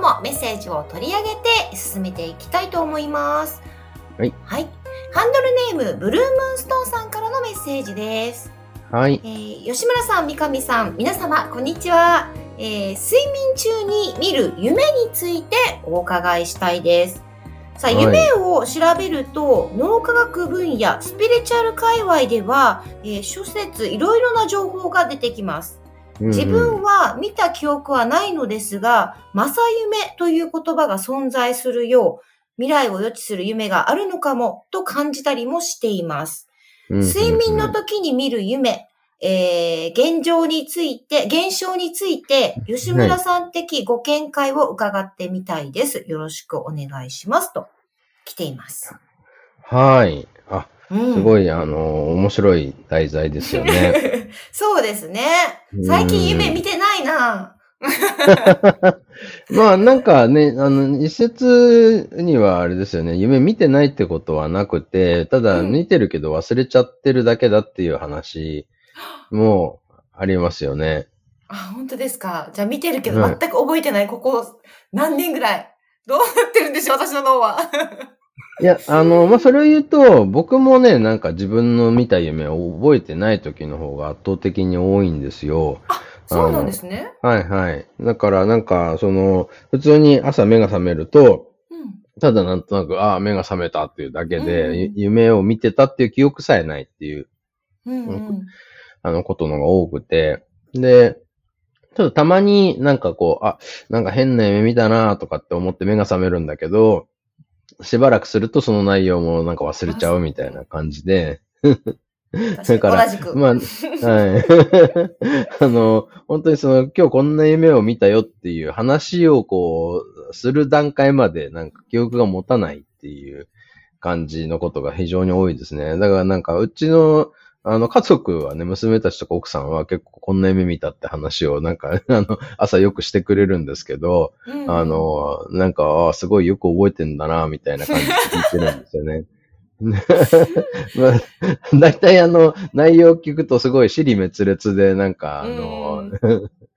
もメッセージを取り上げて進めていきたいと思いますはいはいハンドルネームブルームーンストーンさんからのメッセージですはい。えー吉村さん、三上さん、皆様、こんにちは、えー睡眠中に見る夢についてお伺いしたいです。さあ、はい夢を調べると、脳科学分野、スピリチュアル界隈では、えー諸説、いろいろな情報が出てきます。自分は見た記憶はないのですが、正夢という言葉が存在するよう、未来を予知する夢があるのかもと感じたりもしています。睡眠の時に見る夢、えー、現状について、現象について、吉村さん的ご見解を伺ってみたいです。よろしくお願いします。と、来ています。はい。すごい、あの、面白い題材ですよね。そうですね。最近夢見てないな。まあ、なんかね、あの、一説にはあれですよね。夢見てないってことはなくて、ただうん見てるけど忘れちゃってるだけだっていう話もありますよね。あ、本当ですか？じゃあ見てるけどはい全く覚えてない。ここ何年ぐらい？どうなってるんでしょう、私の脳は。いや、あの、まあ、それを言うと、僕もね、なんか自分の見た夢を覚えてない時の方が圧倒的に多いんですよ。そうなんですね。はいはい。だからなんか、その、普通に朝目が覚めると、うん。ただなんとなく、ああ、目が覚めたっていうだけで、うんゆ夢を見てたっていう記憶さえないっていう、うん、うん。あの、ことのが多くて、で、ちょっとたまになんかこう、あ、なんか変な夢見たなとかって思って目が覚めるんだけど、しばらくするとその内容もなんか忘れちゃうみたいな感じで、だから。まあ、はい。あの、本当にその、今日こんな夢を見たよっていう話をこう、する段階までなんか記憶が持たないっていう感じのことが非常に多いですね。だからなんか、うちの、あの、家族はね、娘たちとか奥さんは結構こんな夢見たって話をなんか、あの、朝よくしてくれるんですけど、うんあ、の、なんか、すごいよく覚えてんだな、みたいな感じで聞いてるんですよね。まあ、大体あの、内容を聞くとすごい尻滅裂で、なんか、あの、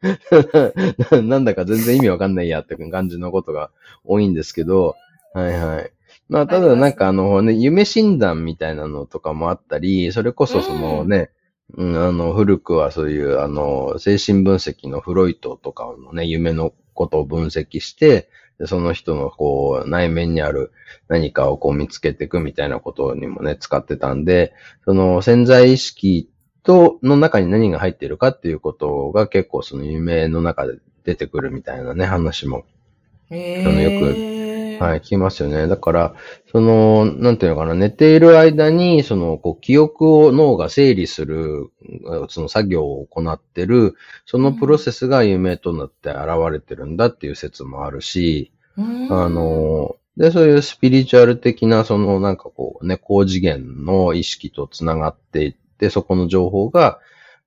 なんだか全然意味わかんないやって感じのことが多いんですけど、はいはい。まあ、ただなんかあのね、夢診断みたいなのとかもあったり、それこそそのね、うん、あの、古くはそういう、あの、精神分析のフロイトとかのね、夢のことを分析して、でその人のこう、内面にある何かをこう見つけていくみたいなことにもね、使ってたんで、その潜在意識と、の中に何が入っているかっていうことが結構その夢の中で出てくるみたいなね、話も、へあのよーはい、聞きますよね。だから、その、なんていうのかな、寝ている間に、その、こう、記憶を脳が整理する、その作業を行ってる、そのプロセスが夢となって現れてるんだっていう説もあるし、うんあの、で、そういうスピリチュアル的な、そのなんかこうね、高次元の意識とつながっていって、そこの情報が、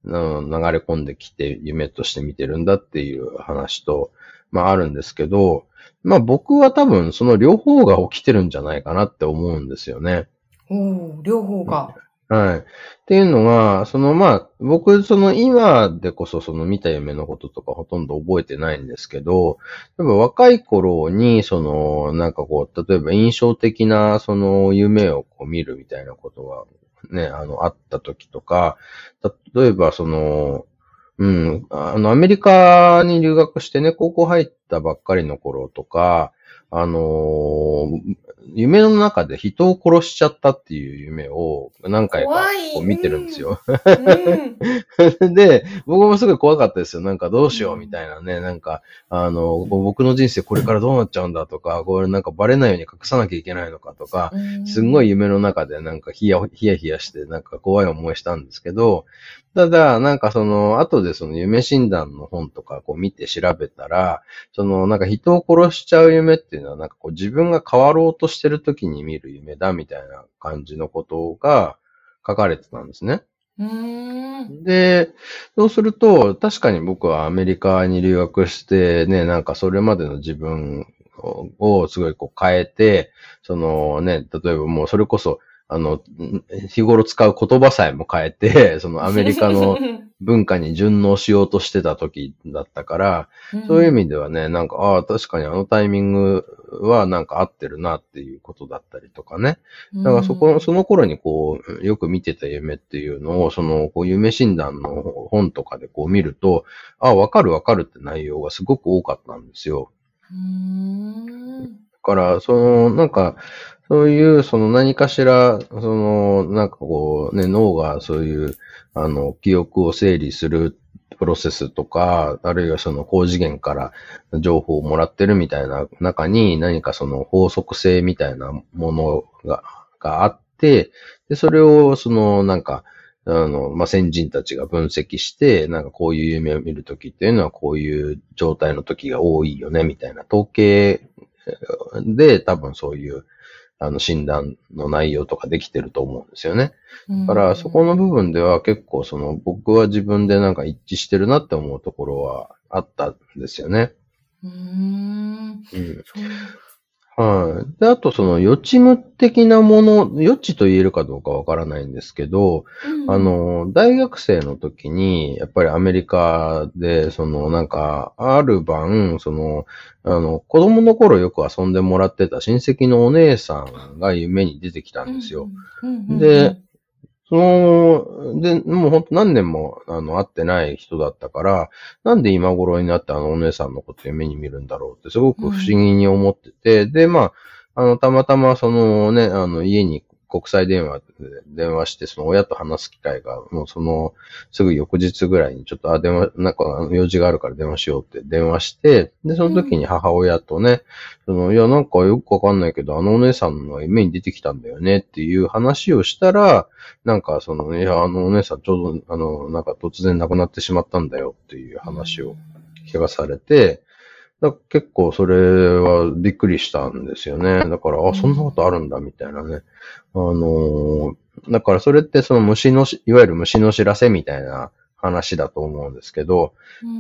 うん流れ込んできて夢として見てるんだっていう話と、まああるんですけど、まあ僕は多分その両方が起きてるんじゃないかなって思うんですよね。おー両方が。はい。っていうのが、そのまあ、僕、その今でこそその見た夢のこととかほとんど覚えてないんですけど、例えば若い頃に、その、なんかこう、例えば印象的なその夢をこう見るみたいなことがね、あの、あった時とか、例えばその、うん、あの、アメリカに留学してね、高校入ったばっかりの頃とか、あのー夢の中で人を殺しちゃったっていう夢を何回かこう見てるんですよ。うん で、僕もすごい怖かったですよ。なんかどうしようみたいなね。なんか、あの、僕の人生これからどうなっちゃうんだとか、これなんかバレないように隠さなきゃいけないのかとか、すんごい夢の中でなんかヒヤヒヤヒヤしてなんか怖い思いしたんですけど、ただ、なんかその、後でその夢診断の本とかこう見て調べたら、そのなんか人を殺しちゃう夢っていうのはなんかこう自分が変わろうとしてる時に見る夢だみたいな感じのことが書かれてたんですね。うん。で、そうすると、確かに僕はアメリカに留学してね、なんかそれまでの自分をすごいこう変えて、そのね、例えばもうそれこそ、あの、日頃使う言葉さえも変えて、そのアメリカの 文化に順応しようとしてた時だったから、そういう意味ではね、なんか、ああ、確かにあのタイミングはなんか合ってるなっていうことだったりとかね。だからそこ、その頃にこう、よく見てた夢っていうのを、その、こう、夢診断の本とかでこう見ると、ああ、わかるわかるって内容がすごく多かったんですよ。うん。だから、その、なんか、そういう、その何かしら、その、なんかこう、ね、脳がそういう、あの、記憶を整理するプロセスとか、あるいはその高次元から情報をもらってるみたいな中に何かその法則性みたいなものが、があって、で、それをそのなんか、あの、まあ、先人たちが分析して、なんかこういう夢を見るときっていうのはこういう状態の時が多いよね、みたいな統計で多分そういうあの診断の内容とかできてると思うんですよね。だから、そこの部分では結構その僕は自分でなんか一致してるなって思うところはあったんですよね。うん。うん。はい。で、あとその予知夢的なもの、予知と言えるかどうかわからないんですけど、うんあ、の、大学生の時に、やっぱりアメリカで、そのなんか、ある晩、その、あの、子供の頃よく遊んでもらってた親戚のお姉さんが夢に出てきたんですよ。で、その、で、もうほんと何年も、あの、会ってない人だったから、なんで今頃になってあのお姉さんのこと夢に見るんだろうってすごく不思議に思ってて、で、まあ、あの、たまたまそのね、あの、家に国際電話で電話して、その親と話す機会が、もうその、すぐ翌日ぐらいにちょっと、あ、電話、なんか用事があるから電話しようって電話して、で、その時に母親とね、その、いや、なんかよくわかんないけど、あのお姉さんの夢に出てきたんだよねっていう話をしたら、なんかその、いや、あのお姉さんちょうど、あの、なんか突然亡くなってしまったんだよっていう話を聞かされて、結構それはびっくりしたんですよね。だから、あ、そんなことあるんだみたいなね。あのーだからそれってその虫のし、いわゆる虫の知らせみたいな話だと思うんですけど、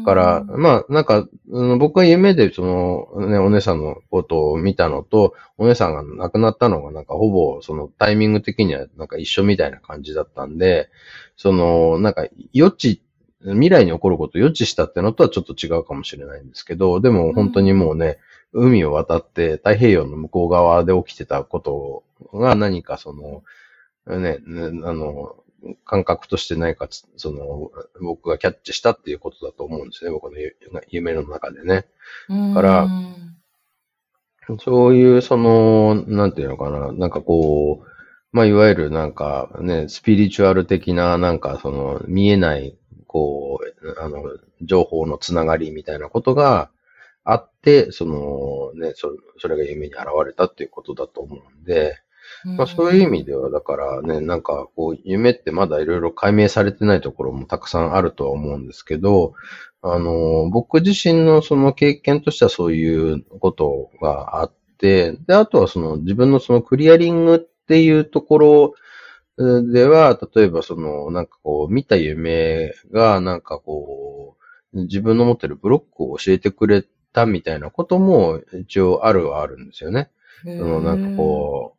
だから、まあ、なんか、うん僕は夢でその、ね、お姉さんのことを見たのと、お姉さんが亡くなったのがなんかほぼそのタイミング的にはなんか一緒みたいな感じだったんで、その、なんか予知、未来に起こることを予知したってのとはちょっと違うかもしれないんですけど、でも本当にもうね、海を渡って太平洋の向こう側で起きてたことが何かその、ね、ねあの、感覚として何かつ、その、僕がキャッチしたっていうことだと思うんですね。僕のゆ夢の中でね。だからそういう、その、なんていうのかな、なんかこう、まあ、いわゆるなんかね、スピリチュアル的な、なんかその、見えない、こう、あの、情報のつながりみたいなことがあって、その、ね、そそれが夢に現れたっていうことだと思うんで、まあ、そういう意味では、だからね、なんかこう、夢ってまだいろいろ解明されてないところもたくさんあるとは思うんですけど、あの、僕自身のその経験としてはそういうことがあって、で、あとはその自分のそのクリアリングっていうところでは、例えばその、なんかこう、見た夢が、なんかこう、自分の持ってるブロックを教えてくれたみたいなことも一応あるはあるんですよね。そのなんかこ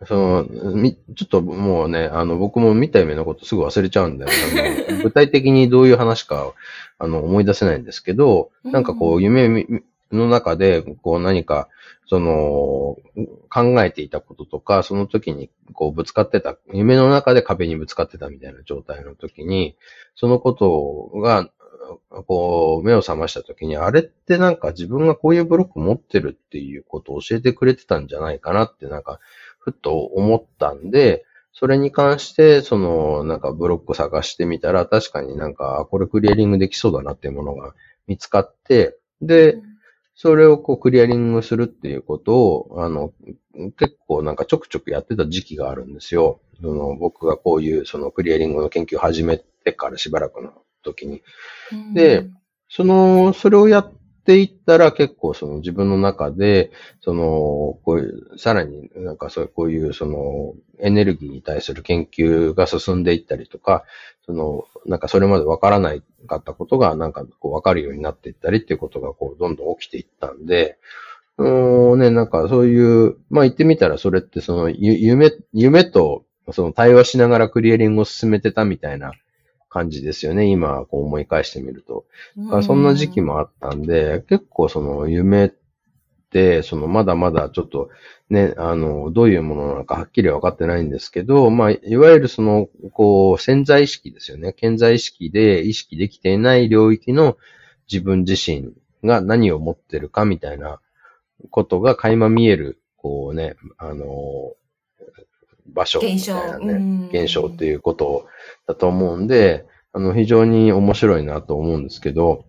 う、その、み、ちょっともうね、あの、僕も見た夢のことすぐ忘れちゃうんで、あの 具体的にどういう話か、あの、思い出せないんですけど、なんかこう、夢みの中で、こう何か、その、考えていたこととか、その時に、こう、ぶつかってた、夢の中で壁にぶつかってたみたいな状態の時に、そのことが、こう、目を覚ました時に、あれってなんか自分がこういうブロック持ってるっていうことを教えてくれてたんじゃないかなってなんか、ふっと思ったんで、それに関して、その、なんかブロック探してみたら、確かになんか、これクリアリングできそうだなっていうものが見つかって、で、それをこうクリアリングするっていうことを、あの、結構なんかちょくちょくやってた時期があるんですよ。その僕がこういうそのクリアリングの研究を始めてからしばらくの時に。で、その、それをやっっていったら結構その自分の中で、その、こういう、さらになんかそういう、こういうそのエネルギーに対する研究が進んでいったりとか、その、なんかそれまでわからないかったことがなんかこうわかるようになっていったりっていうことがこうどんどん起きていったんで、うんね、なんかそういう、まあ言ってみたらそれってその夢、夢とその対話しながらクリエリングを進めてたみたいな感じですよね。今、こう思い返してみると。そんな時期もあったんで、結構その夢って、そのまだまだちょっとね、あの、どういうものなのかはっきり分かってないんですけど、まあ、いわゆるその、こう、潜在意識ですよね。潜在意識で意識できていない領域の自分自身が何を持ってるかみたいなことが垣間見える、こうね、あの、場所みたいなね、現象っていうことだと思うんで、あの、非常に面白いなと思うんですけど、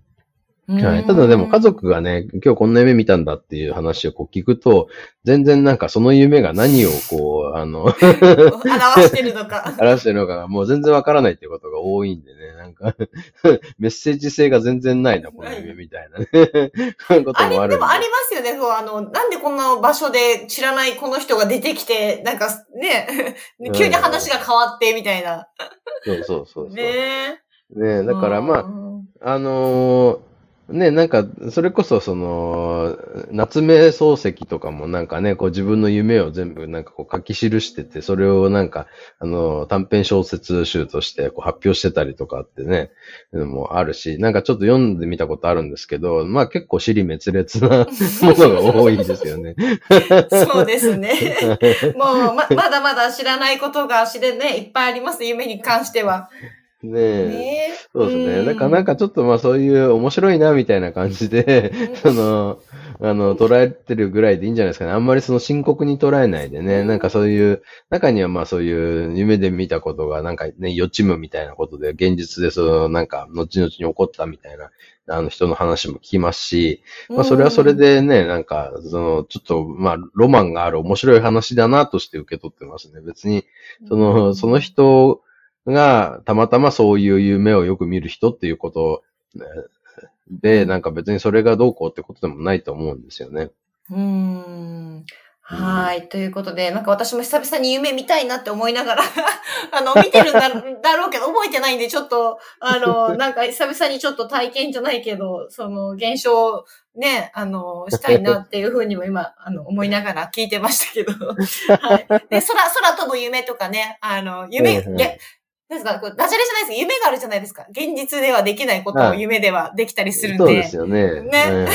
はい。ただでも家族がね、今日こんな夢見たんだっていう話をこう聞くと、全然なんかその夢が何をこう、あの表してるのか。表してるのか、もう全然わからないっていうことが多いんでね、なんか メッセージ性が全然ないな、この夢みたいなね。こともある。で。もありますよね、そう、あの、なんでこんな場所で知らないこの人が出てきて、なんかね、急に話が変わってみたいな。そうそうそうねねだからまあ、あのーね、なんか、それこそその、夏目漱石とかもなんかね、こう自分の夢を全部なんかこう書き記してて、それをなんか、あの、短編小説集としてこう発表してたりとかってね、もあるし、なんかちょっと読んでみたことあるんですけど、まあ結構尻滅裂な ものが多いですよね。そうですね。もうま、まだまだ知らないことが知れね、いっぱいあります、夢に関しては。ねえ。ねそうですね。だからなんかちょっとまあそういう面白いなみたいな感じで、その、あの、捉えてるぐらいでいいんじゃないですかね。あんまりその深刻に捉えないでね、なんかそういう、中にはまあそういう夢で見たことがなんかね、予知夢みたいなことで、現実でそのなんか後々に起こったみたいな、あの人の話も聞きますし、まあそれはそれでね、なんか、その、ちょっとまあロマンがある面白い話だなとして受け取ってますね。別に、その、その人が、たまたまそういう夢をよく見る人っていうことで、なんか別にそれがどうこうってことでもないと思うんですよね。うん。はい。ということで、なんか私も久々に夢見たいなって思いながら あの、見てるんだ だろうけど、覚えてないんで、ちょっと、あの、なんか久々にちょっと体験じゃないけど、その現象ね、あの、したいなっていうふうにも今、あの、思いながら聞いてましたけど。はい。で、空、空飛ぶ夢とかね、あの、夢、ですか、こうダジャレじゃないです夢があるじゃないですか。現実ではできないことを夢ではできたりするんで。そうですよね。ね。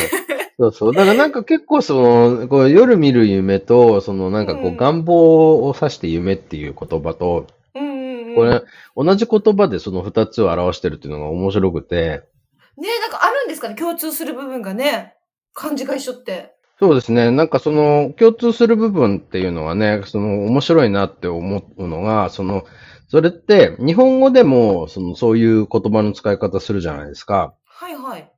そうそう。だからなんか結構その、こう夜見る夢と、そのなんかこう願望を指して夢っていう言葉と、うんこれ、同じ言葉でその二つを表してるっていうのが面白くて。ねなんかあるんですかね共通する部分がね。漢字が一緒って。そうですね。なんかその共通する部分っていうのはね、その面白いなって思うのが、その、それって、日本語でも、その、そういう言葉の使い方するじゃないですか。はいはい。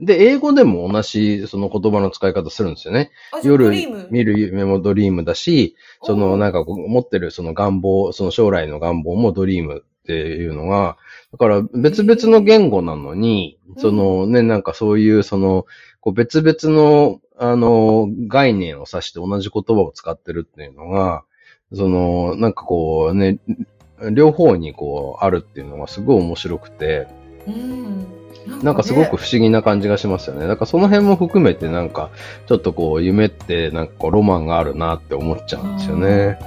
で、英語でも同じ、その言葉の使い方するんですよね。夜見る夢もドリームだし、その、なんか、持ってるその願望、その将来の願望もドリームっていうのが、だから別々の言語なのに、そのね、なんかそういう、その、こう別々の、あの、概念を指して同じ言葉を使ってるっていうのが、その、なんかこうね、両方にこうあるっていうのがすごい面白くて、うん、なんかすごく不思議な感じがしますよね。だからその辺も含めてなんかちょっとこう夢ってなんかロマンがあるなって思っちゃうんですよね。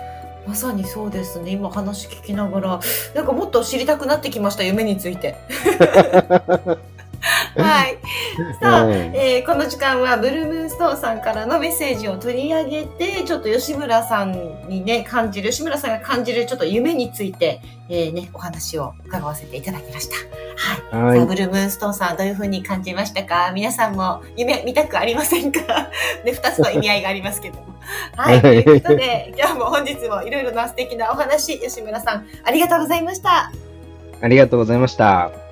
まさにそうですね。今話聞きながら、なんかもっと知りたくなってきました、夢について。はい。さあ、えー、この時間はブルームーンストーンさんからのメッセージを取り上げて、ちょっと吉村さんにね、感じる、吉村さんが感じるちょっと夢について、えー、ね、お話を伺わせていただきました。はい。はい、ブルームーンストーンさん、どういうふうに感じましたか？皆さんも夢見たくありませんか？で、二つの意味合いがありますけども。はい。ということで、今日も本日もいろいろな素敵なお話、吉村さん、ありがとうございました。ありがとうございました。